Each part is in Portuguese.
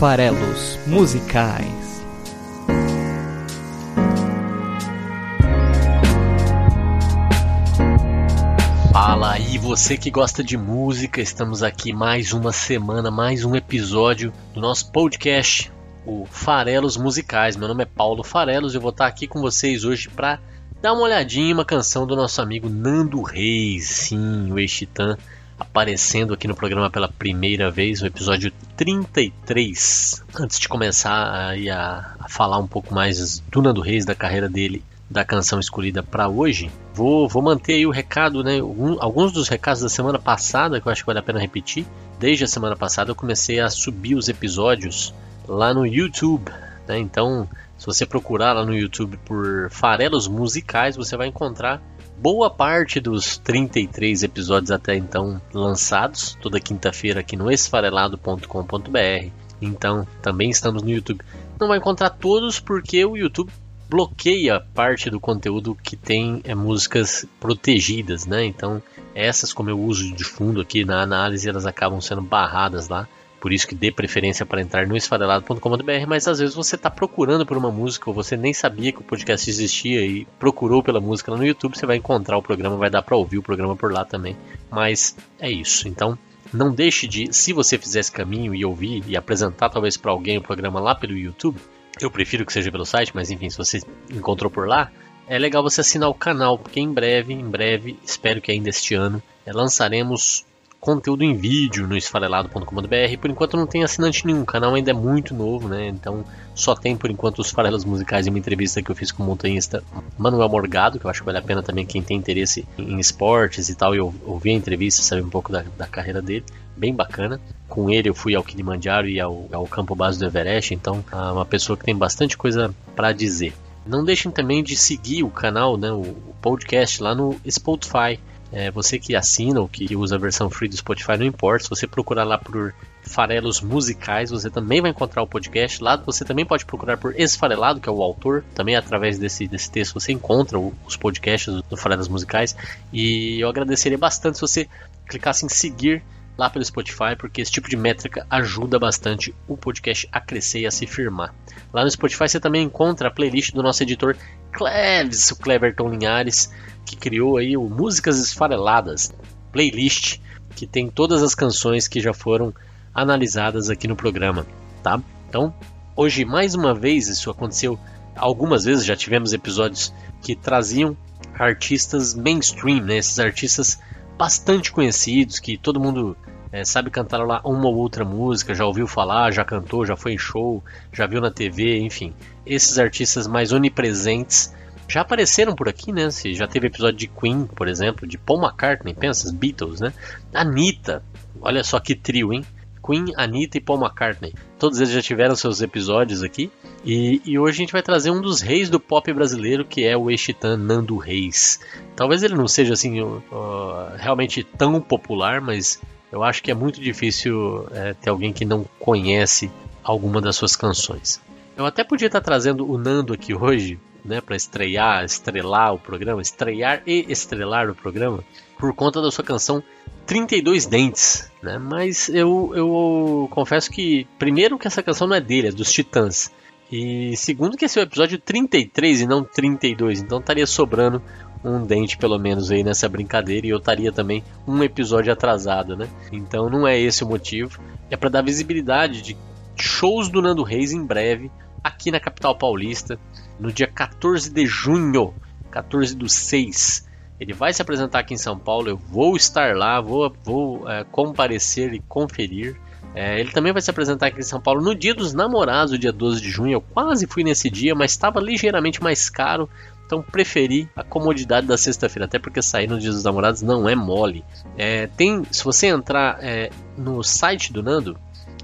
Farelos Musicais. Fala aí, você que gosta de música, estamos aqui mais uma semana, mais um episódio do nosso podcast, o Farelos Musicais. Meu nome é Paulo Farelos e eu vou estar aqui com vocês hoje para dar uma olhadinha em uma canção do nosso amigo Nando Reis, sim, o ex-titã, aparecendo aqui no programa pela primeira vez, o episódio 33. Antes de começar a, a falar um pouco mais do Nando Reis, da carreira dele, da canção escolhida para hoje, vou, vou manter aí o recado, né? Um, alguns dos recados da semana passada que eu acho que vale a pena repetir. Desde a semana passada eu comecei a subir os episódios lá no YouTube, né? Então, se você procurar lá no YouTube por Farelos Musicais, você vai encontrar boa parte dos 33 episódios até então lançados, toda quinta-feira aqui no esfarelado.com.br. Então, também estamos no YouTube. Não vai encontrar todos porque o YouTube bloqueia parte do conteúdo que tem é, músicas protegidas, né? Então, essas como eu uso de fundo aqui na análise, elas acabam sendo barradas lá. Por isso que dê preferência para entrar no esfarelado.com.br, mas às vezes você está procurando por uma música ou você nem sabia que o podcast existia e procurou pela música lá no YouTube, você vai encontrar o programa, vai dar para ouvir o programa por lá também. Mas é isso. Então, não deixe de, se você fizer esse caminho e ouvir e apresentar talvez para alguém o programa lá pelo YouTube, eu prefiro que seja pelo site, mas enfim, se você encontrou por lá, é legal você assinar o canal, porque em breve, em breve, espero que ainda este ano, lançaremos conteúdo em vídeo no esfarelado.com.br. Por enquanto não tem assinante nenhum, o canal ainda é muito novo, né? Então só tem por enquanto os farelos musicais e uma entrevista que eu fiz com o montanhista Manuel Morgado, que eu acho que vale a pena também quem tem interesse em esportes e tal, e ouvir a entrevista, saber um pouco da, da carreira dele. Bem bacana. Com ele eu fui ao Kilimanjaro e ao, ao campo base do Everest, então é uma pessoa que tem bastante coisa para dizer. Não deixem também de seguir o canal, né, o podcast lá no Spotify. É, você que assina ou que usa a versão free do Spotify, não importa. Se você procurar lá por Farelos Musicais, você também vai encontrar o podcast. Lá você também pode procurar por Esfarelado, que é o autor. Também através desse, desse texto você encontra os podcasts do Farelos Musicais. E eu agradeceria bastante se você clicasse em seguir lá pelo Spotify, porque esse tipo de métrica ajuda bastante o podcast a crescer e a se firmar. Lá no Spotify você também encontra a playlist do nosso editor Cleves, o Cleverton Linhares, que criou aí o Músicas Esfareladas, playlist que tem todas as canções que já foram analisadas aqui no programa, tá? Então, hoje mais uma vez isso aconteceu algumas vezes, já tivemos episódios que traziam artistas mainstream, né? Esses artistas bastante conhecidos que todo mundo é, sabe cantar lá uma ou outra música, já ouviu falar, já cantou, já foi em show, já viu na TV, enfim. Esses artistas mais onipresentes já apareceram por aqui, né? Se já teve episódio de Queen, por exemplo, de Paul McCartney, pensa, Beatles, né? Anitta, olha só que trio, hein? Queen, Anitta e Paul McCartney. Todos eles já tiveram seus episódios aqui. E, e hoje a gente vai trazer um dos reis do pop brasileiro, que é o ex-titã Nando Reis. Talvez ele não seja assim uh, realmente tão popular, mas eu acho que é muito difícil é, ter alguém que não conhece alguma das suas canções. Eu até podia estar trazendo o Nando aqui hoje, né, para estrear, estrelar o programa, estrear e estrelar o programa, por conta da sua canção 32 Dentes, né? Mas eu, eu confesso que, primeiro, que essa canção não é dele, é dos Titãs. E segundo, que esse é o episódio 33 e não 32, então estaria sobrando um dente pelo menos aí nessa brincadeira e eu estaria também um episódio atrasado, né? Então não é esse o motivo. É para dar visibilidade de shows do Nando Reis em breve aqui na capital paulista, no dia 14 de junho, 14 do 6. Ele vai se apresentar aqui em São Paulo, eu vou estar lá, vou, vou é, comparecer e conferir. É, ele também vai se apresentar aqui em São Paulo no dia dos namorados, dia 12 de junho. Eu quase fui nesse dia, mas estava ligeiramente mais caro. Então preferi a comodidade da sexta-feira, até porque sair no Dia dos Namorados não é mole. É, tem, se você entrar é, no site do Nando,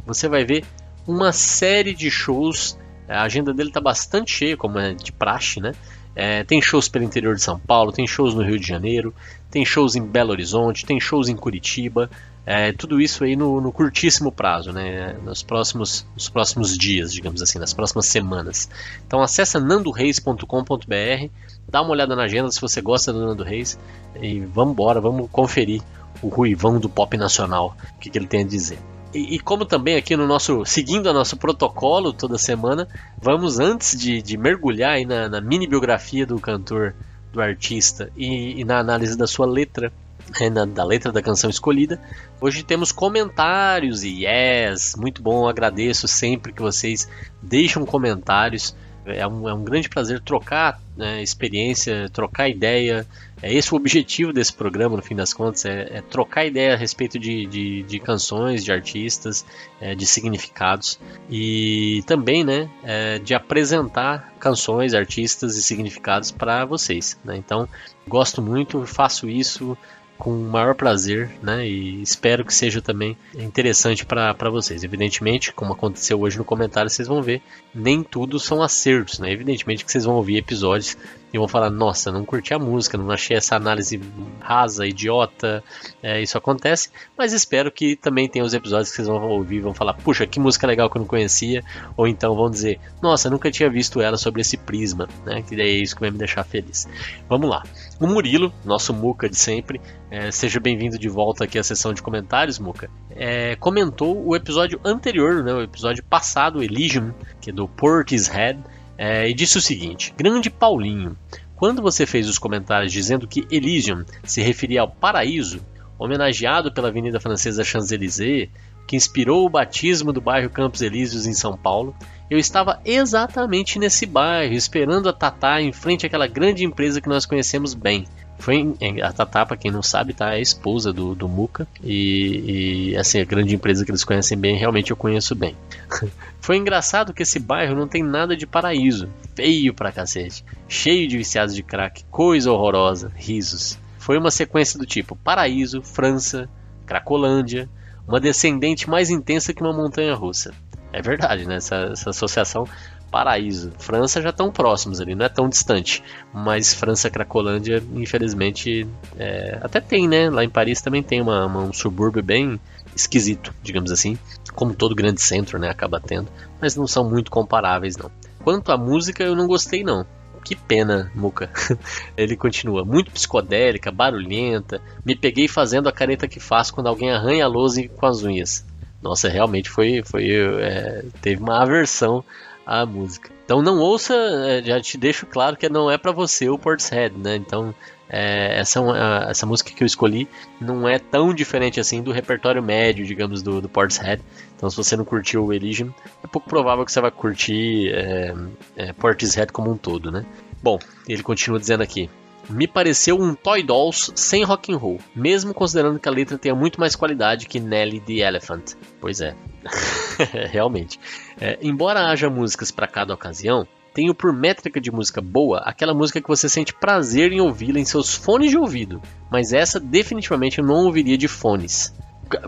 você vai ver uma série de shows. A agenda dele está bastante cheia, como é de praxe, né? É, tem shows pelo interior de São Paulo, tem shows no Rio de Janeiro, tem shows em Belo Horizonte, tem shows em Curitiba. É, tudo isso aí no, no, curtíssimo prazo, né? Nos próximos, nos próximos dias, digamos assim, nas próximas semanas. Então acessa nandoreis.com.br, dá uma olhada na agenda se você gosta do Nando Reis e vamos embora, vamos conferir o ruivão do pop nacional, o que, que ele tem a dizer. E, e, como também aqui no nosso, seguindo o nosso protocolo toda semana, vamos antes de, de mergulhar aí na, na, mini biografia do cantor, do artista e, e na análise da sua letra, é, na, da letra da canção escolhida, hoje temos comentários e yes, muito bom, agradeço sempre que vocês deixam comentários. É um, é um grande prazer trocar né, experiência, trocar ideia. É esse o objetivo desse programa, no fim das contas, é, é trocar ideia a respeito de, de, de canções, de artistas, é, de significados e também né, é, de apresentar canções, artistas e significados para vocês. Né? Então, gosto muito, faço isso com o maior prazer, né? E espero que seja também interessante para vocês. Evidentemente, como aconteceu hoje no comentário, vocês vão ver, nem tudo são acertos, né? Evidentemente que vocês vão ouvir episódios e vão falar: nossa, não curti a música, não achei essa análise rasa, idiota. É, isso acontece, mas espero que também tenha os episódios que vocês vão ouvir vão falar: puxa, que música legal que eu não conhecia. Ou então vão dizer: nossa, nunca tinha visto ela sobre esse prisma, né? Que é isso que vai me deixar feliz. Vamos lá. O Murilo, nosso Muca de sempre, é, seja bem-vindo de volta aqui à sessão de comentários, Muca. É, comentou o episódio anterior, né, o episódio passado, Elysium, que é do Portishead, é, e disse o seguinte: Grande Paulinho, quando você fez os comentários dizendo que Elysium se referia ao paraíso, homenageado pela Avenida Francesa Champs-Élysées, que inspirou o batismo do bairro Campos Elíseos em São Paulo, eu estava exatamente nesse bairro, esperando a Tatá em frente àquela grande empresa que nós conhecemos bem, foi a Tatá, para quem não sabe, tá? É a esposa do, do Muka. E, e, assim, a grande empresa que eles conhecem bem, realmente eu conheço bem. Foi engraçado que esse bairro não tem nada de paraíso. Feio pra cacete. Cheio de viciados de crack. Coisa horrorosa. Risos. Foi uma sequência do tipo Paraíso, França, Cracolândia. Uma descendente mais intensa que uma montanha russa. É verdade, né? Essa, essa associação paraíso. França já tão próximos ali, não é tão distante. Mas França, Cracolândia, infelizmente, é, até tem, né? Lá em Paris também tem uma, uma, um subúrbio bem esquisito, digamos assim. Como todo grande centro, né? Acaba tendo. Mas não são muito comparáveis, não. Quanto à música, eu não gostei, não. Que pena, Muca. Ele continua. Muito psicodélica, barulhenta. Me peguei fazendo a careta que faço quando alguém arranha a lousa com as unhas. Nossa, realmente foi, foi é, teve uma aversão a música. Então não ouça, é, já te deixo claro que não é para você o Portishead, né? Então é, essa, é essa música que eu escolhi não é tão diferente assim do repertório médio, digamos, do, do Portishead. Então se você não curtiu o Elysium, é pouco provável que você vai curtir é, é, Portishead como um todo, né? Bom, ele continua dizendo aqui me pareceu um Toy Dolls sem rock and roll, mesmo considerando que a letra tenha muito mais qualidade que Nelly the Elephant. Pois é, realmente. É, embora haja músicas para cada ocasião, tenho por métrica de música boa aquela música que você sente prazer em ouvi-la em seus fones de ouvido, mas essa definitivamente eu não ouviria de fones.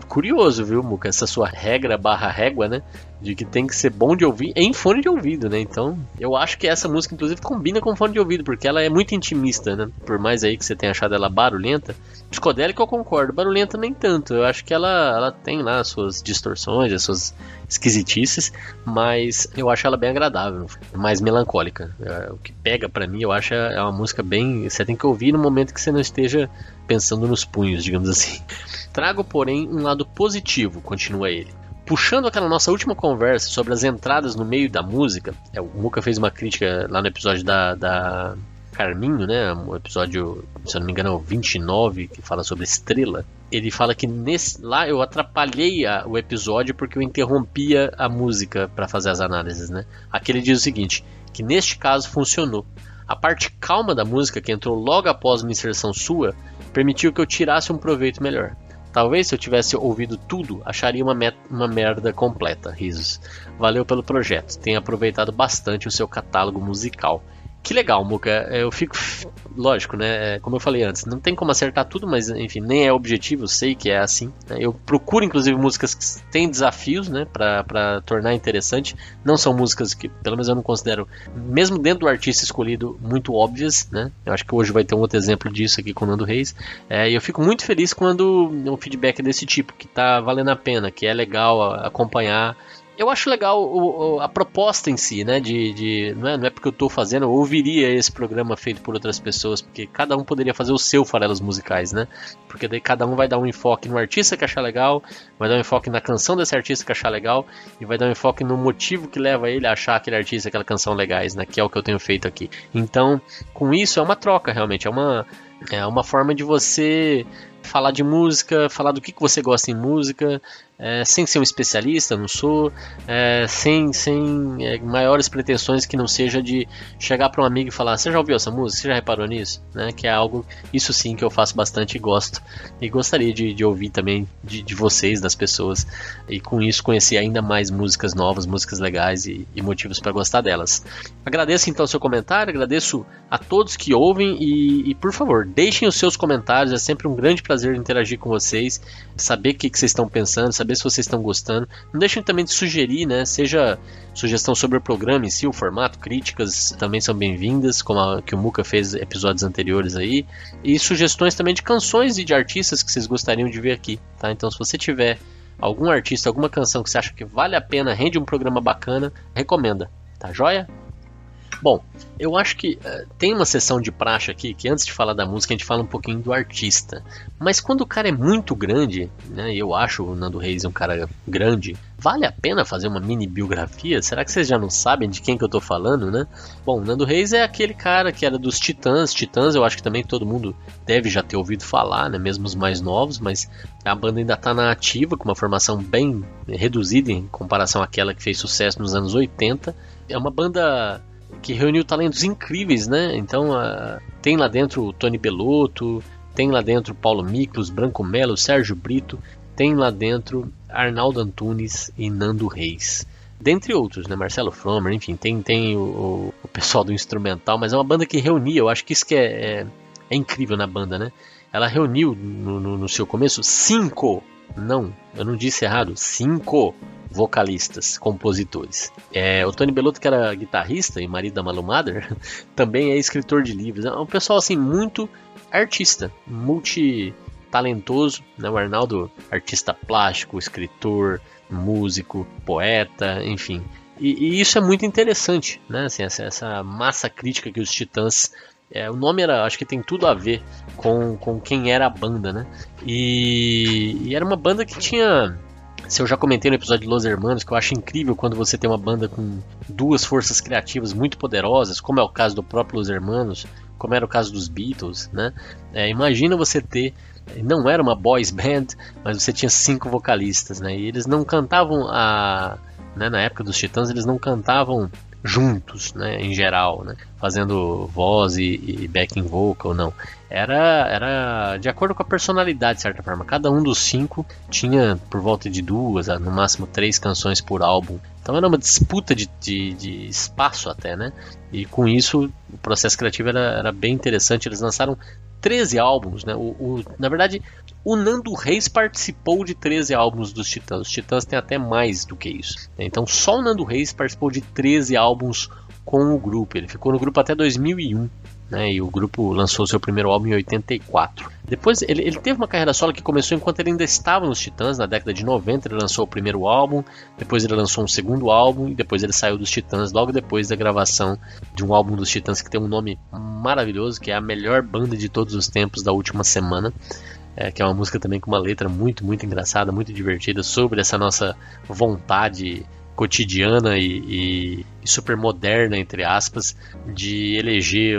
Curioso, viu, Muca? Essa sua regra barra régua, né? De que tem que ser bom de ouvir em fone de ouvido, né? Então, eu acho que essa música, inclusive, combina com fone de ouvido, porque ela é muito intimista, né? Por mais aí que você tenha achado ela barulhenta. Psicodélica eu concordo, barulhenta nem tanto. Eu acho que ela, ela tem lá as suas distorções, as suas esquisitices, mas eu acho ela bem agradável, mais melancólica. É, o que pega para mim, eu acho, é uma música bem. Você tem que ouvir no momento que você não esteja pensando nos punhos, digamos assim. Trago, porém, um lado positivo, continua ele. Puxando aquela nossa última conversa sobre as entradas no meio da música, é, o Muca fez uma crítica lá no episódio da, da Carminho, né? O episódio, se eu não me engano, é o 29, que fala sobre estrela. Ele fala que nesse, lá eu atrapalhei a, o episódio porque eu interrompia a música para fazer as análises, né? Aqui ele diz o seguinte: que neste caso funcionou. A parte calma da música, que entrou logo após uma inserção sua, permitiu que eu tirasse um proveito melhor. Talvez se eu tivesse ouvido tudo, acharia uma, uma merda completa. Risos. Valeu pelo projeto. Tenho aproveitado bastante o seu catálogo musical. Que legal, Muca. É, eu fico. Lógico, né? É, como eu falei antes, não tem como acertar tudo, mas enfim, nem é objetivo, eu sei que é assim. Né? Eu procuro, inclusive, músicas que têm desafios, né? Pra, tornar interessante. Não são músicas que, pelo menos, eu não considero, mesmo dentro do artista escolhido, muito óbvias, né? Eu acho que hoje vai ter um outro exemplo disso aqui com o Nando Reis. É, e eu fico muito feliz quando um feedback desse tipo, que tá valendo a pena, que é legal acompanhar eu acho legal o, o, a proposta em si, né? De, de não, é, não é porque eu estou fazendo, eu ouviria esse programa feito por outras pessoas, porque cada um poderia fazer o seu farelos musicais, né? Porque daí cada um vai dar um enfoque no artista que achar legal, vai dar um enfoque na canção desse artista que achar legal, e vai dar um enfoque no motivo que leva ele a achar aquele artista, aquela canção legais, né? Que é o que eu tenho feito aqui. Então, com isso é uma troca realmente, é uma é uma forma de você falar de música, falar do que, que você gosta em música, é, sem ser um especialista, não sou, é, sem, sem é, maiores pretensões que não seja de chegar para um amigo e falar: Você já ouviu essa música? Você já reparou nisso? Né? Que é algo, isso sim, que eu faço bastante e gosto. E gostaria de, de ouvir também de, de, vocês, das pessoas, e com isso conhecer ainda mais músicas novas, músicas legais e, e motivos para gostar delas. Agradeço então o seu comentário, agradeço a todos que ouvem e, e, por favor, deixem os seus comentários, é sempre um grande prazer interagir com vocês, saber o que, que vocês estão pensando, saber saber se vocês estão gostando. Não deixem também de sugerir, né? Seja sugestão sobre o programa em si, o formato, críticas também são bem-vindas, como a que o Muca fez episódios anteriores aí. E sugestões também de canções e de artistas que vocês gostariam de ver aqui, tá? Então se você tiver algum artista, alguma canção que você acha que vale a pena, rende um programa bacana, recomenda, tá joia? Bom, eu acho que uh, tem uma sessão de praxe aqui que antes de falar da música a gente fala um pouquinho do artista. Mas quando o cara é muito grande, né, eu acho o Nando Reis um cara grande, vale a pena fazer uma mini biografia? Será que vocês já não sabem de quem que eu tô falando, né? Bom, o Nando Reis é aquele cara que era dos Titãs. Titãs eu acho que também todo mundo deve já ter ouvido falar, né, mesmo os mais novos, mas a banda ainda tá na ativa, com uma formação bem reduzida em comparação àquela que fez sucesso nos anos 80. É uma banda que reuniu talentos incríveis, né? Então uh, tem lá dentro o Tony Belotto, tem lá dentro Paulo Miklos, Branco Melo, Sérgio Brito, tem lá dentro Arnaldo Antunes e Nando Reis. Dentre outros, né? Marcelo Fromer, enfim, tem, tem o, o, pessoal do instrumental, mas é uma banda que reunia, eu acho que isso que é, é, é incrível na banda, né? Ela reuniu no, no, no seu começo cinco, não, eu não disse errado, cinco vocalistas, compositores. É, o Tony Bellotto, que era guitarrista e marido da Malu também é escritor de livros. É um pessoal assim muito artista, multi talentoso, né? O Arnaldo, artista plástico, escritor, músico, poeta, enfim. E, e isso é muito interessante, né? Assim, essa, essa, massa crítica que os Titãs é, o nome era, acho que tem tudo a ver com, com quem era a banda, né? E, e era uma banda que tinha se eu já comentei no episódio de Los Hermanos que eu acho incrível quando você tem uma banda com duas forças criativas muito poderosas, como é o caso do próprio Los Hermanos, como era o caso dos Beatles, né? É, imagina você ter não era uma boys band, mas você tinha cinco vocalistas, né? E eles não cantavam a, né, na época dos Titãs eles não cantavam juntos, né, em geral, né, fazendo voz e, e backing vocal, não. Era, era de acordo com a personalidade, de certa forma. Cada um dos cinco tinha por volta de duas, no máximo três canções por álbum. Então era uma disputa de, de, de espaço até, né? E com isso o processo criativo era, era bem interessante. Eles lançaram 13 álbuns, né? O, o, na verdade, o Nando Reis participou de 13 álbuns dos Titãs. Os Titãs têm até mais do que isso. Né? Então só o Nando Reis participou de 13 álbuns com o grupo. Ele ficou no grupo até 2001. Né, e o grupo lançou seu primeiro álbum em 84. Depois ele, ele, teve uma carreira solo que começou enquanto ele ainda estava nos Titãs, na década de 90 ele lançou o primeiro álbum, depois ele lançou um segundo álbum e depois ele saiu dos Titãs logo depois da gravação de um álbum dos Titãs que tem um nome maravilhoso, que é a melhor banda de todos os tempos da última semana é, que é uma música também com uma letra muito, muito engraçada, muito divertida sobre essa nossa vontade cotidiana e, e, super moderna, entre aspas, de eleger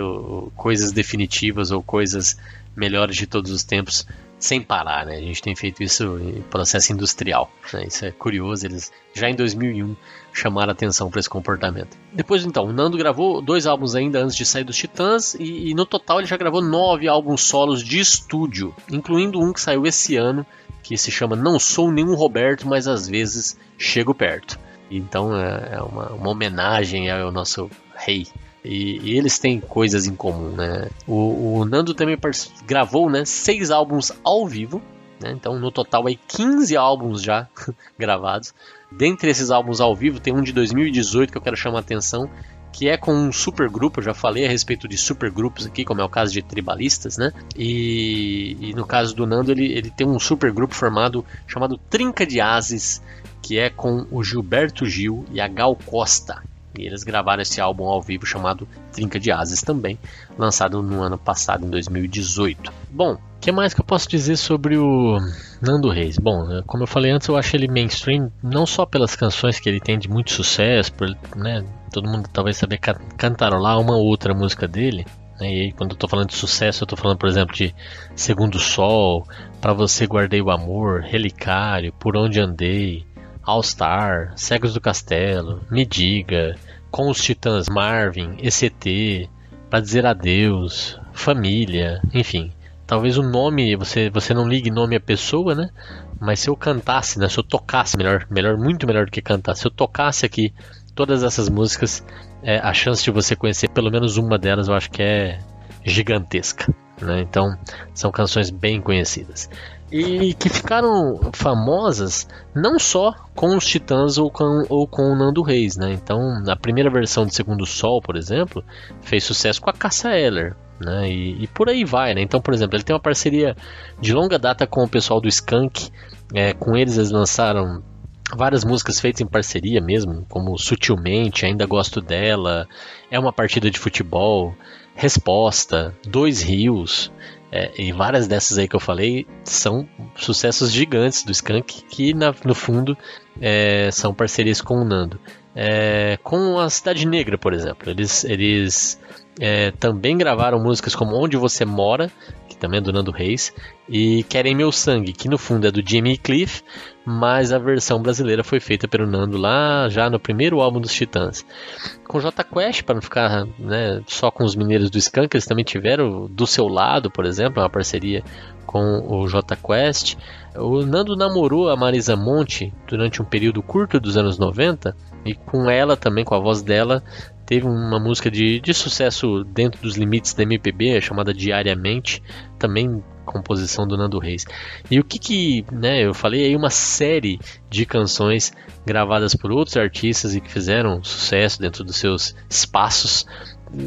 coisas definitivas ou coisas melhores de todos os tempos sem parar, né? A gente tem feito isso em processo industrial. Né? Isso é curioso, eles já em 2001 chamaram atenção para esse comportamento. Depois, então, o Nando gravou dois álbuns ainda antes de sair dos Titãs e, e no total ele já gravou nove álbuns solos de estúdio, incluindo um que saiu esse ano que se chama Não Sou Nenhum Roberto, mas às vezes chego perto. Então é, é uma, uma homenagem ao nosso rei e, e, eles têm coisas em comum, né? O, o Nando também gravou, né, seis álbuns ao vivo, né? Então no total aí 15 álbuns já gravados. Dentre esses álbuns ao vivo tem um de 2018 que eu quero chamar a atenção, que é com um supergrupo, eu já falei a respeito de supergrupos aqui, como é o caso de Tribalistas, né? E, e no caso do Nando, ele, ele tem um supergrupo formado chamado Trinca de Ases, que é com o Gilberto Gil e a Gal Costa. E eles gravaram esse álbum ao vivo chamado Trinca de Asas também, lançado no ano passado, em 2018. Bom, o que mais que eu posso dizer sobre o Nando Reis? Bom, né, como eu falei antes, eu acho ele mainstream não só pelas canções que ele tem de muito sucesso, por, né, todo mundo talvez saber cantarolar uma ou outra música dele, né, e quando eu tô falando de sucesso, eu tô falando, por exemplo, de Segundo Sol, Para Você Guardei o Amor, Relicário, Por Onde Andei, All Star, Cegos do Castelo, Me Diga, Com os Titãs Marvin, ECT, Pra Dizer Adeus, Família, enfim. Talvez o nome, você, você não ligue nome à pessoa, né? Mas se eu cantasse, né? Se eu tocasse, melhor, melhor muito melhor do que cantar, se eu tocasse aqui todas essas músicas, é, a chance de você conhecer pelo menos uma delas eu acho que é gigantesca. Né? Então, são canções bem conhecidas e que ficaram famosas não só com os Titãs ou com, ou com o Nando Reis, né? Então, a primeira versão de Segundo Sol, por exemplo, fez sucesso com a Cassa Eller, né? E, e, por aí vai, né? Então, por exemplo, ele tem uma parceria de longa data com o pessoal do Skank, é, com eles eles lançaram várias músicas feitas em parceria mesmo, como Sutilmente, Ainda Gosto Dela, É uma Partida de Futebol, Resposta, Dois Rios, é, e várias dessas aí que eu falei são sucessos gigantes do Skank, que na, no fundo é, são parcerias com o Nando. É, com a Cidade Negra, por exemplo, eles, eles é, também gravaram músicas como Onde Você Mora, também é do Nando Reis, e Querem Meu Sangue, que no fundo é do Jimmy Cliff, mas a versão brasileira foi feita pelo Nando lá já no primeiro álbum dos Titãs. Com J Quest, para não ficar né, só com os mineiros do Skank, eles também tiveram Do Seu Lado, por exemplo, uma parceria com o J Quest. O Nando namorou a Marisa Monte durante um período curto dos anos 90 e com ela também, com a voz dela, teve uma música de, de sucesso dentro dos limites da MPB chamada Diariamente, também composição do Nando Reis. E o que que, né, eu falei aí uma série de canções gravadas por outros artistas e que fizeram sucesso dentro dos seus espaços.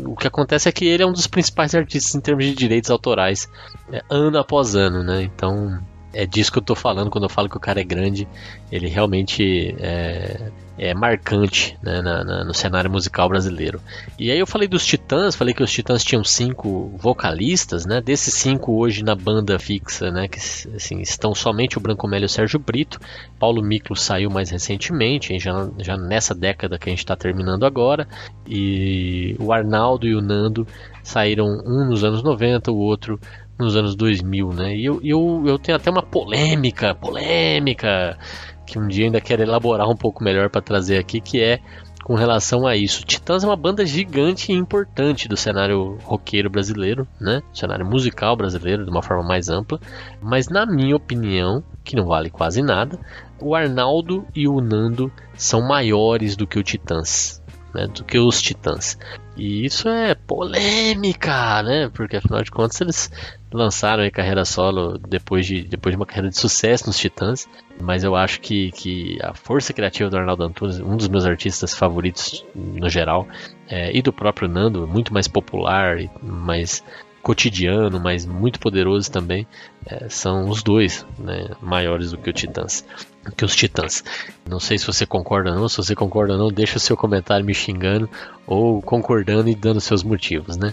O que acontece é que ele é um dos principais artistas em termos de direitos autorais, é, ano após ano, né? Então, é disso que eu tô falando quando eu falo que o cara é grande. Ele realmente é, é marcante né, na, na, no cenário musical brasileiro. E aí eu falei dos Titãs, falei que os Titãs tinham cinco vocalistas, né? Desses cinco hoje na banda fixa, né? Que assim, estão somente o Branco Melo e o Sérgio Brito. Paulo Miklo saiu mais recentemente, já, já nessa década que a gente está terminando agora. E o Arnaldo e o Nando saíram um nos anos 90, o outro nos anos 2000, né? E eu, eu, eu tenho até uma polêmica, polêmica, que um dia ainda quero elaborar um pouco melhor para trazer aqui, que é com relação a isso. Titãs é uma banda gigante e importante do cenário roqueiro brasileiro, né? Cenário musical brasileiro de uma forma mais ampla, mas na minha opinião, que não vale quase nada, o Arnaldo e o Nando são maiores do que o Titãs né, do que os Titãs. E isso é polêmica, né? Porque afinal de contas eles lançaram a carreira solo depois de, depois de uma carreira de sucesso nos Titãs. Mas eu acho que, que a força criativa do Arnaldo Antunes, um dos meus artistas favoritos no geral, é, e do próprio Nando, muito mais popular, mais cotidiano, mas muito poderoso também, é, são os dois né, maiores do que Titãs que os Titãs. Não sei se você concorda ou não, se você concorda ou não, deixa o seu comentário me xingando ou concordando e dando seus motivos, né?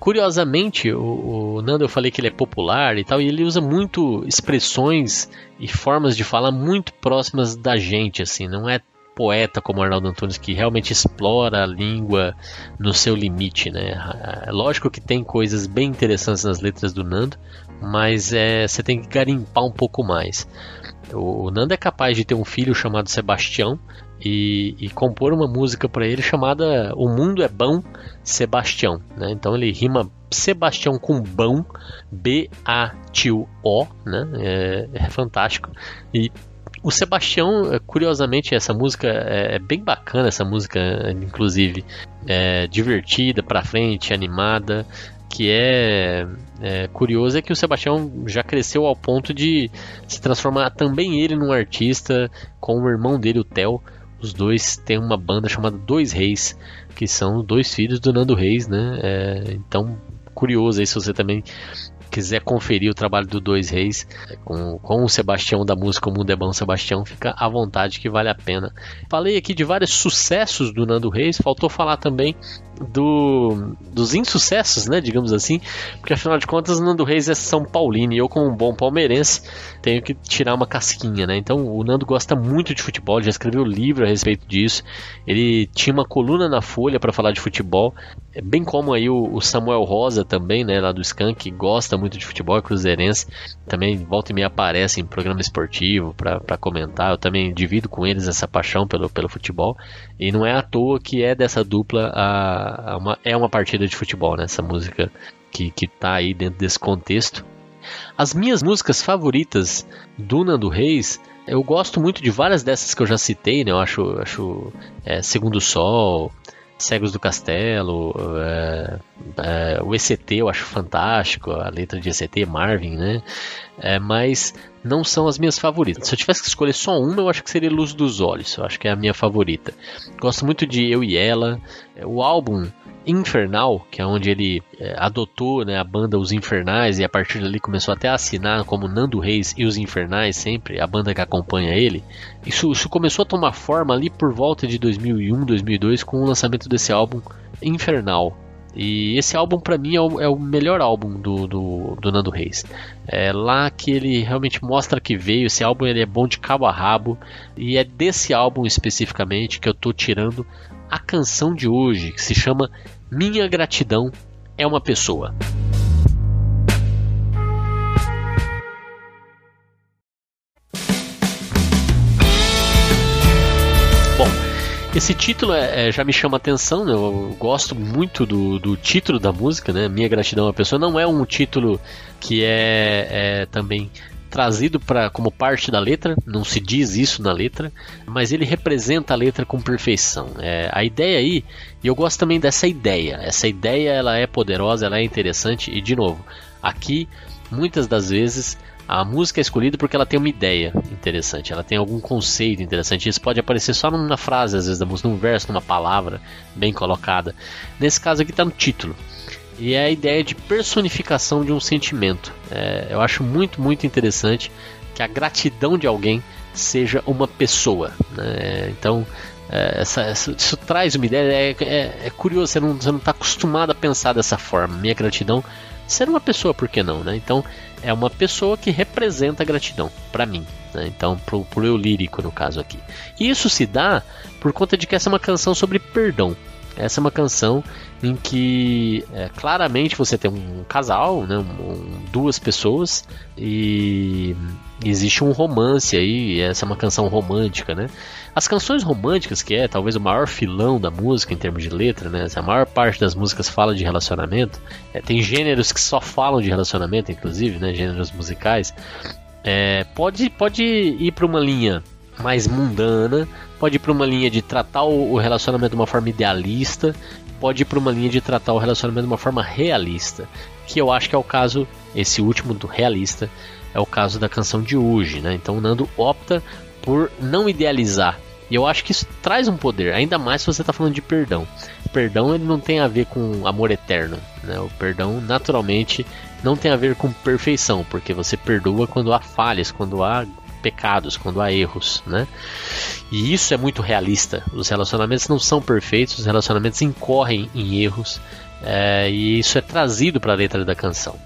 Curiosamente, o, o, Nando eu falei que ele é popular e tal, e ele usa muito expressões e formas de falar muito próximas da gente, assim, não é poeta como Arnaldo Antunes que realmente explora a língua no seu limite, né? É lógico que tem coisas bem interessantes nas letras do Nando, mas é, você tem que garimpar um pouco mais. O Nando é capaz de ter um filho chamado Sebastião e, e compor uma música para ele chamada O Mundo é Bom Sebastião. Né? Então ele rima Sebastião com bão, B-A-T-O, né? É, é, fantástico. E o Sebastião, curiosamente, essa música é, é bem bacana, essa música, inclusive, é divertida, pra frente, animada que é, é, curioso é que o Sebastião já cresceu ao ponto de se transformar também ele num artista com o irmão dele, o Theo. Os dois têm uma banda chamada Dois Reis, que são dois filhos do Nando Reis, né? É, então, curioso aí se você também quiser conferir o trabalho do Dois Reis com, com o Sebastião da música O Mundo é Bom Sebastião, fica à vontade que vale a pena. Falei aqui de vários sucessos do Nando Reis, faltou falar também do, dos insucessos, né, digamos assim, porque afinal de contas o Nando Reis é São Paulino e eu como um bom palmeirense tenho que tirar uma casquinha, né? Então o Nando gosta muito de futebol, já escreveu livro a respeito disso. Ele tinha uma coluna na Folha para falar de futebol, é bem como aí o, o, Samuel Rosa também, né, lá do Skank, gosta muito de futebol, é cruzeirense, também volta e meia aparece em programa esportivo para comentar. Eu também divido com eles essa paixão pelo, pelo futebol e não é à toa que é dessa dupla a, uma, é uma partida de futebol, né? Essa música que, que tá aí dentro desse contexto. As minhas músicas favoritas do Nando Reis, eu gosto muito de várias dessas que eu já citei, né? Eu acho, acho é, Segundo Sol, Cegos do Castelo, é, é, o ECT eu acho fantástico, a letra de ECT, Marvin, né? É, mas não são as minhas favoritas. Se eu tivesse que escolher só uma, eu acho que seria Luz dos Olhos, eu acho que é a minha favorita. Gosto muito de Eu e Ela, o álbum Infernal, que é onde ele é, adotou né, a banda Os Infernais e a partir dali começou até a assinar como Nando Reis e Os Infernais sempre, a banda que acompanha ele. Isso, isso começou a tomar forma ali por volta de 2001, 2002 com o lançamento desse álbum Infernal. E esse álbum para mim é o, é o, melhor álbum do, do, do, Nando Reis. É lá que ele realmente mostra que veio. Esse álbum ele é bom de cabo a rabo. E é desse álbum especificamente que eu tô tirando a canção de hoje, que se chama Minha Gratidão é uma Pessoa. Bom, esse título é, é, já me chama atenção, né? eu gosto muito do, do, título da música, né? Minha Gratidão é uma Pessoa. Não é um título que é, é também trazido para como parte da letra, não se diz isso na letra, mas ele representa a letra com perfeição. É, a ideia aí, e eu gosto também dessa ideia. Essa ideia ela é poderosa, ela é interessante e de novo, aqui muitas das vezes a música é escolhida porque ela tem uma ideia interessante, ela tem algum conceito interessante. Isso pode aparecer só numa frase, às vezes, da música, num verso, numa palavra bem colocada. Nesse caso aqui está no título. E é a ideia de personificação de um sentimento. É, eu acho muito, muito interessante que a gratidão de alguém seja uma pessoa. Né? Então, é, essa, isso traz uma ideia. É, é, é curioso, você não está acostumado a pensar dessa forma. Minha gratidão ser uma pessoa, por que não? Né? Então, é uma pessoa que representa a gratidão, para mim. Né? Então, pro, pro eu lírico, no caso aqui. E isso se dá por conta de que essa é uma canção sobre perdão. Essa é uma canção em que é, claramente você tem um casal, né, um, duas pessoas e existe um romance aí. essa é uma canção romântica, né? As canções românticas, que é talvez o maior filão da música em termos de letra, né? A maior parte das músicas fala de relacionamento. É, tem gêneros que só falam de relacionamento, inclusive, né? Gêneros musicais. É, pode, pode ir para uma linha mais mundana, pode ir para uma linha de tratar o relacionamento de uma forma idealista, pode ir para uma linha de tratar o relacionamento de uma forma realista, que eu acho que é o caso, esse último do realista, é o caso da canção de hoje, né? Então o Nando opta por não idealizar. E eu acho que isso traz um poder, ainda mais se você está falando de perdão. Perdão ele não tem a ver com amor eterno, né? O perdão naturalmente não tem a ver com perfeição, porque você perdoa quando há falhas, quando há pecados, quando há erros, né? E isso é muito realista. Os relacionamentos não são perfeitos, os relacionamentos incorrem em erros, é, e isso é trazido para a letra da canção.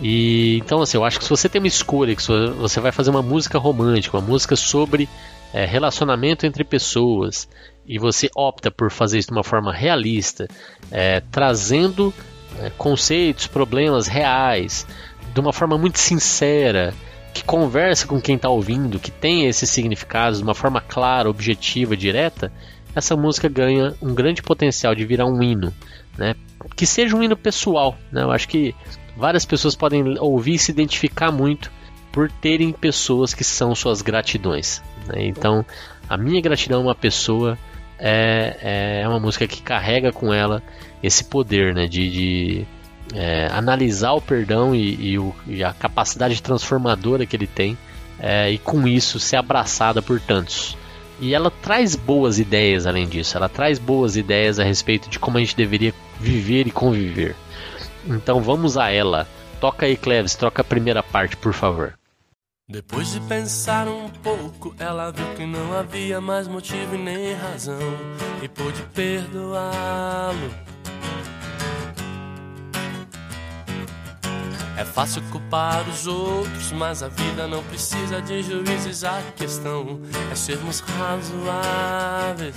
E então assim, eu acho que se você tem uma escolha, que você vai fazer uma música romântica, uma música sobre é, relacionamento entre pessoas, e você opta por fazer isso de uma forma realista, é, trazendo é, conceitos, problemas reais, de uma forma muito sincera, que conversa com quem está ouvindo, que tem esses significados de uma forma clara, objetiva, direta, essa música ganha um grande potencial de virar um hino, né? Que seja um hino pessoal, né? Eu acho que várias pessoas podem ouvir e se identificar muito por terem pessoas que são suas gratidões. Né? Então, a minha gratidão a uma pessoa é, é uma música que carrega com ela esse poder, né? de, de é, analisar o perdão e, e, o, e, a capacidade transformadora que ele tem, é, e com isso ser abraçada por tantos. E ela traz boas ideias além disso, ela traz boas ideias a respeito de como a gente deveria viver e conviver. Então vamos a ela Toca aí, Cleves, troca a primeira parte, por favor. Depois de pensar um pouco, ela viu que não havia mais motivo e nem razão e pôde perdoá-lo. É fácil culpar os outros, mas a vida não precisa de juízes. A questão é sermos razoáveis.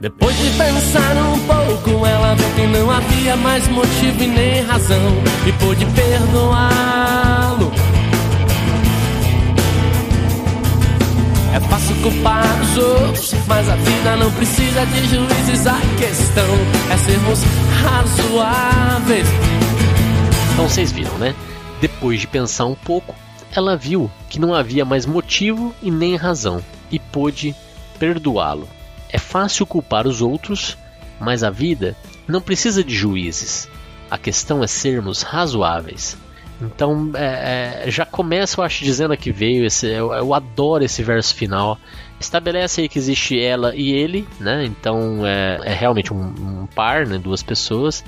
Depois de pensar um pouco, ela viu que não havia mais motivo e nem razão e pôde perdoá-lo. É fácil culpar os outros, mas a vida não precisa de juízes. A questão é sermos razoáveis. Então vocês viram, né? Depois de pensar um pouco, ela viu que não havia mais motivo e nem razão e pôde perdoá-lo. É fácil culpar os outros, mas a vida não precisa de juízes. A questão é sermos razoáveis. Então, é, é, já começa, eu acho, dizendo que veio. Esse, eu, eu, adoro esse verso final. Estabelece aí que existe ela e ele, né? Então é, é realmente um, um, par, né? Duas pessoas.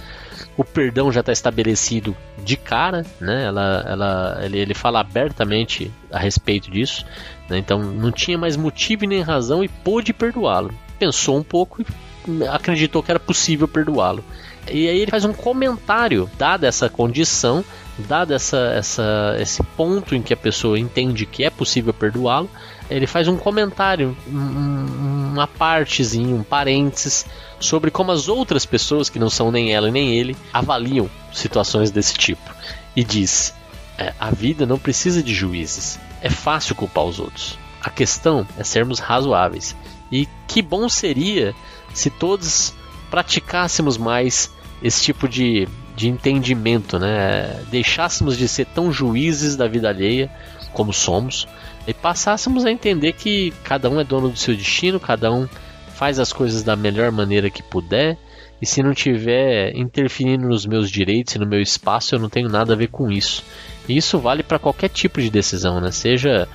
O perdão já está estabelecido de cara, né? Ela, ela, ele, ele fala abertamente a respeito disso. Né? Então não tinha mais motivo nem razão e pôde perdoá-lo pensou um pouco e acreditou que era possível perdoá-lo. E aí ele faz um comentário, dada essa condição, dado essa, essa, esse ponto em que a pessoa entende que é possível perdoá-lo, ele faz um comentário, um, uma partezinha, um parênteses sobre como as outras pessoas que não são nem ela nem ele avaliam situações desse tipo. E diz: é, a vida não precisa de juízes, é fácil culpar os outros. A questão é sermos razoáveis. E que bom seria se todos praticássemos mais esse tipo de, de entendimento, né? Deixássemos de ser tão juízes da vida alheia como somos e passássemos a entender que cada um é dono do seu destino, cada um faz as coisas da melhor maneira que puder. E se não tiver interferindo nos meus direitos e no meu espaço, eu não tenho nada a ver com isso. E isso vale para qualquer tipo de decisão, né? Seja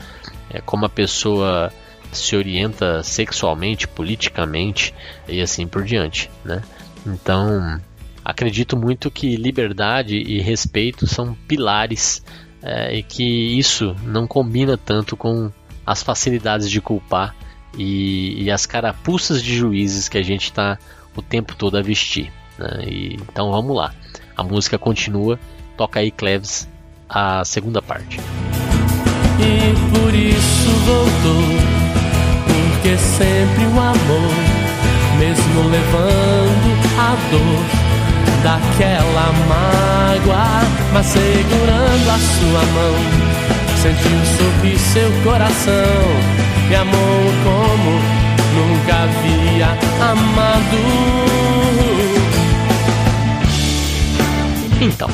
é, como a pessoa se orienta sexualmente, politicamente e assim por diante, né? Então, acredito muito que liberdade e respeito são pilares é, e que isso não combina tanto com as facilidades de culpar e, e as carapuças de juízes que a gente está o tempo todo a vestir. Né? E, então vamos lá. A música continua, toca aí Cleves a segunda parte. E por isso voltou porque sempre o amor, mesmo levando a dor daquela mágoa, mas segurando a sua mão, sentiu sobre seu coração e amou como nunca havia amado. Então,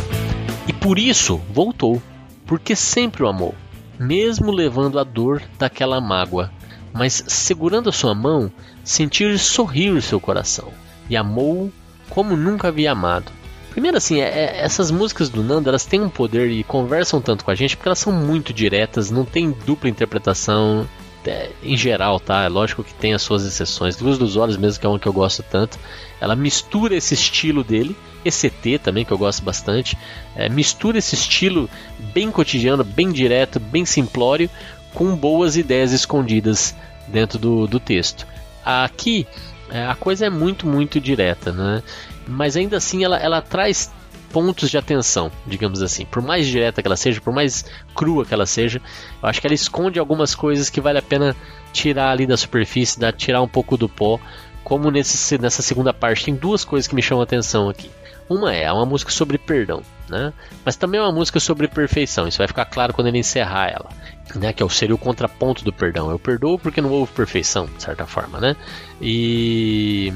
e por isso voltou, porque sempre o amou, mesmo levando a dor daquela mágoa mas segurando a sua mão, sentir sorrir seu coração e amou como nunca havia amado. Primeiro assim, é, é, essas músicas do Nando, elas têm um poder e conversam tanto com a gente porque elas são muito diretas, não tem dupla interpretação é, em geral, tá? É lógico que tem as suas exceções. Luz dos Olhos mesmo, que é uma que eu gosto tanto, ela mistura esse estilo dele, ET também, que eu gosto bastante, é, mistura esse estilo bem cotidiano, bem direto, bem simplório, com boas ideias escondidas dentro do, do texto. Aqui é, a coisa é muito, muito direta, né? mas ainda assim ela, ela traz pontos de atenção, digamos assim. Por mais direta que ela seja, por mais crua que ela seja, eu acho que ela esconde algumas coisas que vale a pena tirar ali da superfície, dar, tirar um pouco do pó. Como nesse, nessa segunda parte, tem duas coisas que me chamam a atenção aqui. Uma é, é uma música sobre perdão, né? Mas também é uma música sobre perfeição. Isso vai ficar claro quando ele encerrar ela né, que é seria o contraponto do perdão. Eu perdoo porque não houve perfeição, de certa forma, né? E,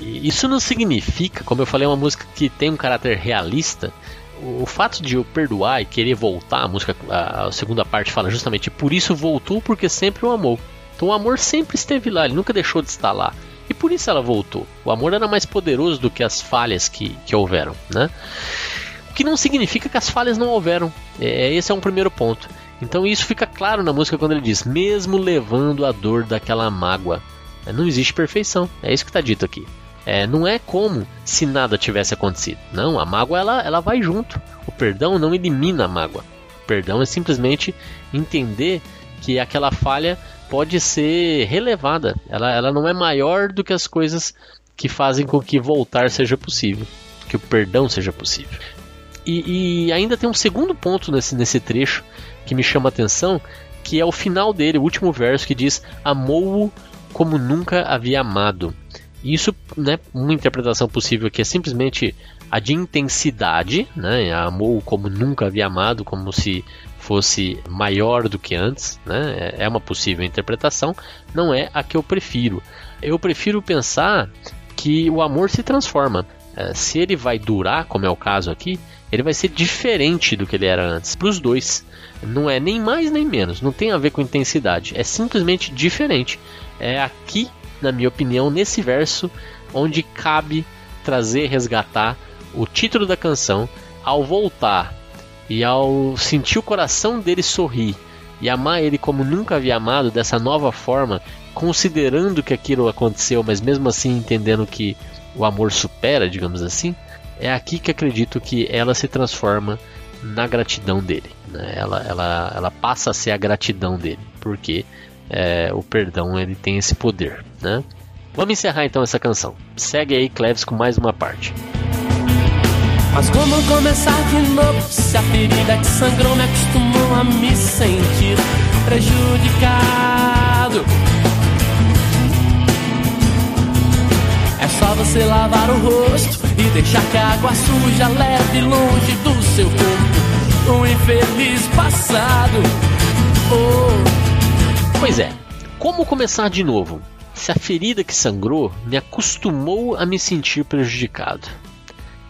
isso não significa, como eu falei, é uma música que tem um caráter realista. O, fato de eu perdoar e querer voltar, a música, a segunda parte fala justamente por isso voltou porque sempre o amou. Então o amor sempre esteve lá, ele nunca deixou de estar lá. E por isso ela voltou. O amor era mais poderoso do que as falhas que, que houveram, né? O que não significa que as falhas não houveram. É, esse é um primeiro ponto. Então isso fica claro na música quando ele diz: mesmo levando a dor daquela mágoa. É, não existe perfeição. É isso que está dito aqui. É, não é como se nada tivesse acontecido. Não, a mágoa ela, ela vai junto. O perdão não elimina a mágoa. O perdão é simplesmente entender que aquela falha pode ser relevada. Ela, ela não é maior do que as coisas que fazem com que voltar seja possível, que o perdão seja possível. E, e ainda tem um segundo ponto nesse, nesse trecho que me chama a atenção, que é o final dele, o último verso que diz: Amou-o como nunca havia amado. Isso, né, uma interpretação possível aqui é simplesmente a de intensidade, né, amou como nunca havia amado, como se fosse maior do que antes, né, é uma possível interpretação, não é a que eu prefiro. Eu prefiro pensar que o amor se transforma. É, se ele vai durar, como é o caso aqui, ele vai ser diferente do que ele era antes, para os dois. Não é nem mais nem menos, não tem a ver com intensidade, é simplesmente diferente. É aqui na minha opinião, nesse verso onde cabe trazer, resgatar o título da canção ao voltar e ao sentir o coração dele sorrir e amar ele como nunca havia amado dessa nova forma, considerando que aquilo aconteceu, mas mesmo assim entendendo que o amor supera, digamos assim, é aqui que acredito que ela se transforma na gratidão dele. Né? Ela, ela, ela passa a ser a gratidão dele, porque é, o perdão ele tem esse poder, né? Vamos encerrar então essa canção. Segue aí, Cleves, com mais uma parte. Mas como começar de novo se a ferida que sangrou me acostumou a me sentir prejudicado? É só você lavar o rosto e deixar que a água suja leve longe do seu corpo o infeliz passado. Oh. Pois é, como começar de novo? Se a ferida que sangrou me acostumou a me sentir prejudicado.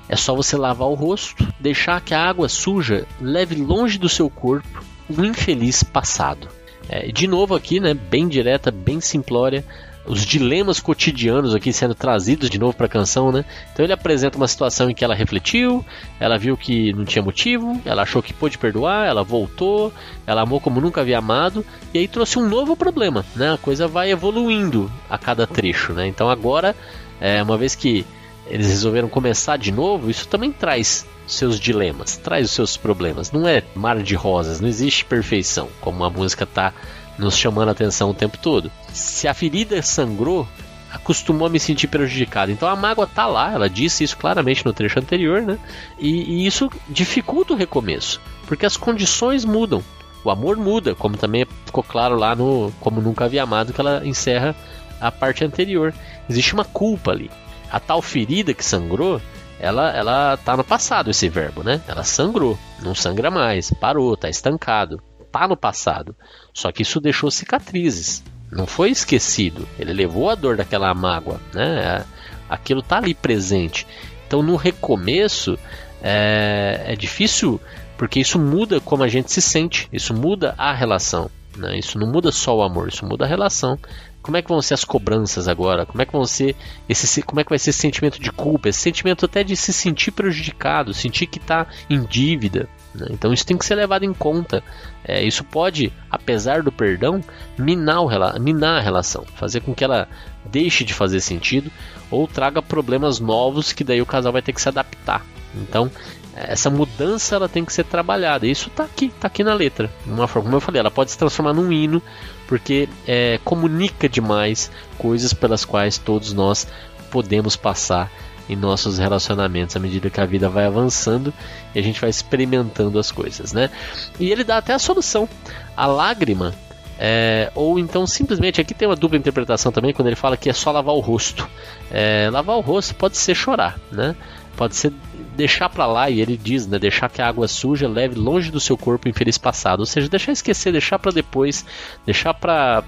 É só você lavar o rosto, deixar que a água suja leve longe do seu corpo o infeliz passado. É, de novo aqui, né, bem direta, bem simplória, os dilemas cotidianos aqui sendo trazidos de novo para a canção, né? Então ele apresenta uma situação em que ela refletiu, ela viu que não tinha motivo, ela achou que pôde perdoar, ela voltou, ela amou como nunca havia amado, e aí trouxe um novo problema, né? A coisa vai evoluindo a cada trecho, né? Então agora, é, uma vez que eles resolveram começar de novo, isso também traz seus dilemas, traz os seus problemas. Não é mar de rosas, não existe perfeição, como a música tá nos chamando a atenção o tempo todo. Se a ferida sangrou, acostumou a me sentir prejudicado. Então a mágoa tá lá, ela disse isso claramente no trecho anterior, né? E, e, isso dificulta o recomeço, porque as condições mudam. O amor muda, como também ficou claro lá no Como Nunca Havia Amado, que ela encerra a parte anterior. Existe uma culpa ali. A tal ferida que sangrou, ela, ela tá no passado esse verbo, né? Ela sangrou, não sangra mais, parou, tá estancado está no passado. Só que isso deixou cicatrizes. Não foi esquecido. Ele levou a dor daquela mágoa. Né? Aquilo está ali presente. Então no recomeço é, é difícil porque isso muda como a gente se sente. Isso muda a relação. Né? Isso não muda só o amor, isso muda a relação. Como é que vão ser as cobranças agora? Como é que vão ser esse, como é que vai ser esse sentimento de culpa, esse sentimento até de se sentir prejudicado, sentir que está em dívida. Né? Então isso tem que ser levado em conta. É, isso pode, apesar do perdão, minar, o, minar a relação, fazer com que ela deixe de fazer sentido ou traga problemas novos que daí o casal vai ter que se adaptar. Então essa mudança ela tem que ser trabalhada. Isso está aqui, está aqui na letra. Uma forma, como eu falei, ela pode se transformar num hino porque é, comunica demais coisas pelas quais todos nós podemos passar em nossos relacionamentos à medida que a vida vai avançando e a gente vai experimentando as coisas, né? E ele dá até a solução. A lágrima é, ou então simplesmente aqui tem uma dupla interpretação também quando ele fala que é só lavar o rosto. É, lavar o rosto pode ser chorar, né? Pode ser deixar para lá e ele diz, né, deixar que a água suja leve longe do seu corpo infeliz passado, ou seja, deixar esquecer, deixar para depois, deixar para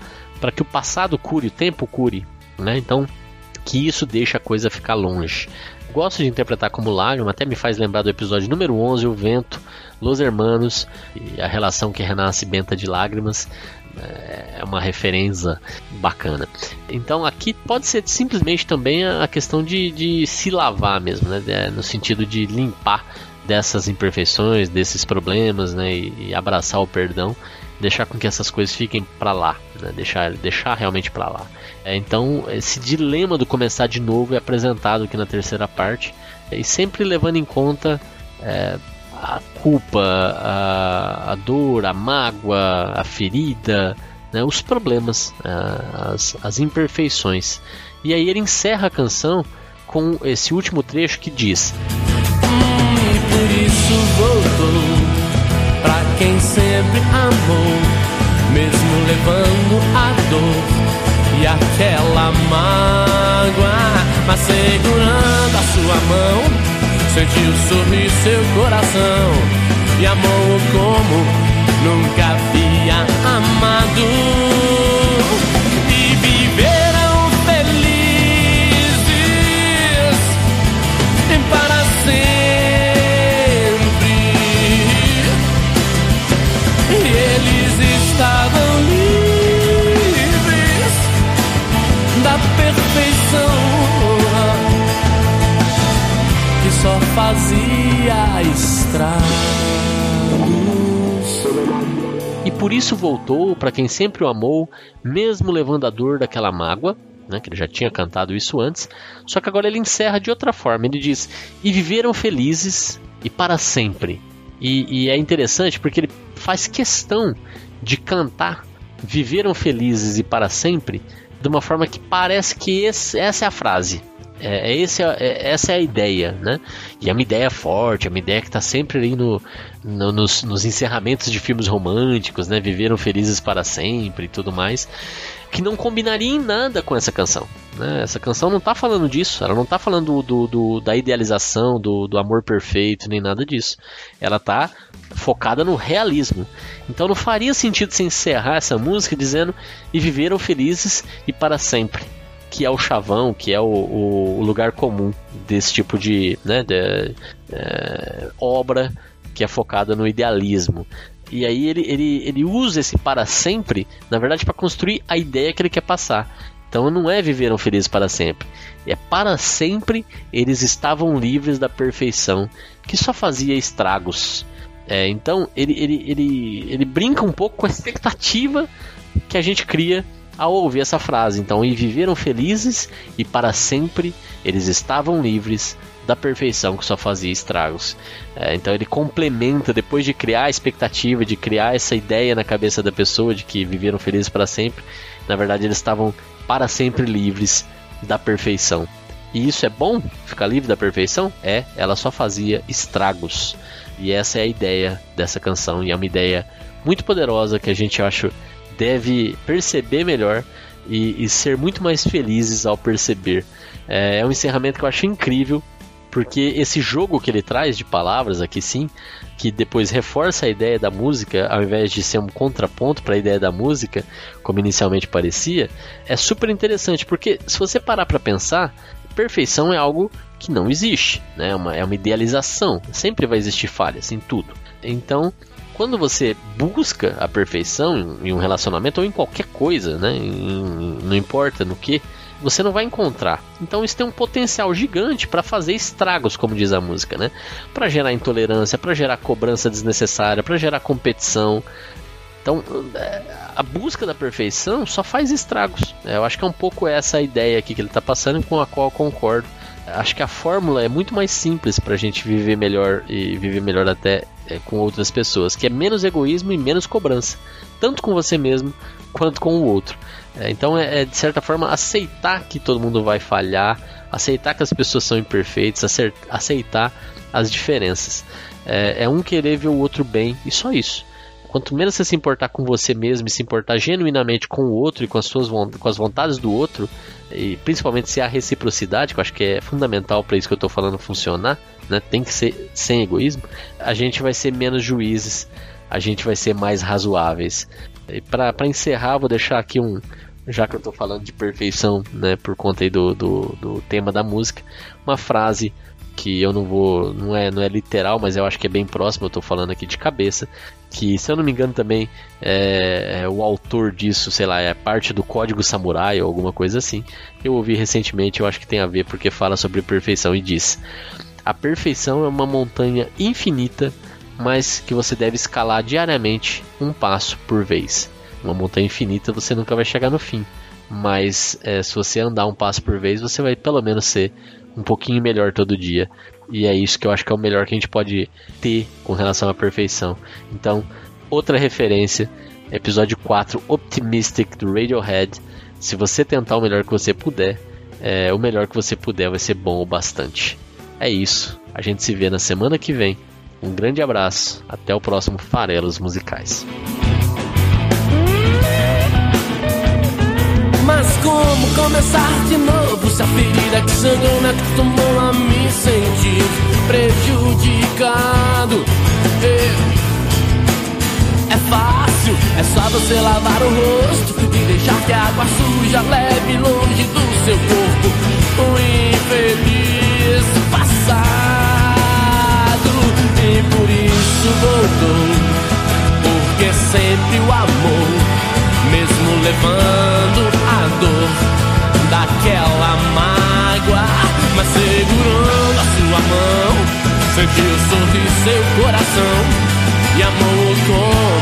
que o passado cure, o tempo cure, né? Então que isso deixa a coisa ficar longe. Gosto de interpretar como lágrima, até me faz lembrar do episódio número 11, O Vento, Los Hermanos, e a relação que renasce benta de lágrimas. É uma referência bacana. Então aqui pode ser simplesmente também a questão de, de se lavar mesmo, né? É, no sentido de limpar dessas imperfeições, desses problemas, né? E, e abraçar o perdão deixar com que essas coisas fiquem para lá, né? deixar, deixar realmente para lá. É, então, esse dilema do começar de novo é apresentado aqui na terceira parte, e sempre levando em conta é, a culpa, a, a, dor, a mágoa, a ferida, né? os problemas, as, as imperfeições. E aí ele encerra a canção com esse último trecho que diz: hum, por isso voltou quem sempre amou, mesmo levando a dor e aquela mágoa, mas segurando a sua mão, sentiu sorrir seu coração e amou como nunca havia amado. Isso voltou para quem sempre o amou, mesmo levando a dor daquela mágoa, né, que ele já tinha cantado isso antes, só que agora ele encerra de outra forma. Ele diz: E viveram felizes e para sempre. E, e é interessante porque ele faz questão de cantar Viveram felizes e para sempre de uma forma que parece que esse, essa é a frase. É, é, esse, é, essa é a ideia, né? E é uma ideia forte, é uma ideia que está sempre ali no, no, nos, nos, encerramentos de filmes românticos, né? Viveram felizes para sempre e tudo mais, que não combinaria em nada com essa canção. Né? Essa canção não está falando disso, ela não está falando do, do, da idealização, do, do amor perfeito, nem nada disso. Ela está focada no realismo. Então não faria sentido se encerrar essa música dizendo e viveram felizes e para sempre que é o chavão, que é o, o, o lugar comum desse tipo de, né, de é, obra que é focada no idealismo. E aí ele, ele, ele usa esse para sempre, na verdade, para construir a ideia que ele quer passar. Então não é viveram felizes para sempre. É para sempre eles estavam livres da perfeição, que só fazia estragos. É, então ele, ele, ele, ele brinca um pouco com a expectativa que a gente cria ao ouvir essa frase. Então, e viveram felizes e para sempre eles estavam livres da perfeição que só fazia estragos. É, então ele complementa, depois de criar a expectativa, de criar essa ideia na cabeça da pessoa de que viveram felizes para sempre, na verdade eles estavam para sempre livres da perfeição. E isso é bom? Ficar livre da perfeição? É, ela só fazia estragos. E essa é a ideia dessa canção, e é uma ideia muito poderosa que a gente acha deve perceber melhor e, e ser muito mais felizes ao perceber. É, é um encerramento que eu acho incrível, porque esse jogo que ele traz de palavras aqui sim, que depois reforça a ideia da música, ao invés de ser um contraponto para a ideia da música, como inicialmente parecia, é super interessante, porque se você parar para pensar, perfeição é algo que não existe, né? é, uma, é uma idealização, sempre vai existir falhas em tudo. Então, quando você busca a perfeição em um relacionamento ou em qualquer coisa, né? Em, não importa no que, você não vai encontrar. Então isso tem um potencial gigante para fazer estragos, como diz a música, né? Para gerar intolerância, para gerar cobrança desnecessária, para gerar competição. Então, é, a busca da perfeição só faz estragos. É, eu acho que é um pouco essa a ideia aqui que ele está passando com a qual eu concordo. Acho que a fórmula é muito mais simples para a gente viver melhor e viver melhor até é, com outras pessoas, que é menos egoísmo e menos cobrança, tanto com você mesmo quanto com o outro. É, então é, é, de certa forma aceitar que todo mundo vai falhar, aceitar que as pessoas são imperfeitas, aceitar as diferenças. É, é um querer ver o outro bem e só isso. Quanto menos você se importar com você mesmo e se importar genuinamente com o outro e com as suas com as vontades do outro, e principalmente se há reciprocidade, que eu acho que é fundamental para isso que eu estou falando funcionar, né? Tem que ser sem egoísmo. A gente vai ser menos juízes, a gente vai ser mais razoáveis. E para encerrar, vou deixar aqui um, já que eu estou falando de perfeição, né, por conta do, do, do tema da música, uma frase que eu não vou, não é, não é literal, mas eu acho que é bem próximo, eu estou falando aqui de cabeça, que se eu não me engano também é, é, o autor disso, sei lá, é parte do Código Samurai ou alguma coisa assim. Eu ouvi recentemente, eu acho que tem a ver porque fala sobre perfeição e diz: A perfeição é uma montanha infinita, mas que você deve escalar diariamente um passo por vez. Uma montanha infinita você nunca vai chegar no fim, mas é, se você andar um passo por vez, você vai pelo menos ser um pouquinho melhor todo dia. E é isso que eu acho que é o melhor que a gente pode ter com relação à perfeição. Então, outra referência, episódio 4, Optimistic do Radiohead. Se você tentar o melhor que você puder, é, o melhor que você puder vai ser bom o bastante. É isso. A gente se vê na semana que vem. Um grande abraço. Até o próximo Farelos Musicais. Mas como começar de novo se a ferida que sangrou me acostumou a me sentir prejudicado? É fácil, é só você lavar o rosto e deixar que a água suja leve longe do seu corpo o infeliz voltou, porque sempre o amor mesmo levando a dor daquela mágoa, mas segurando a sua mão, sentiu sorrir seu coração e amou como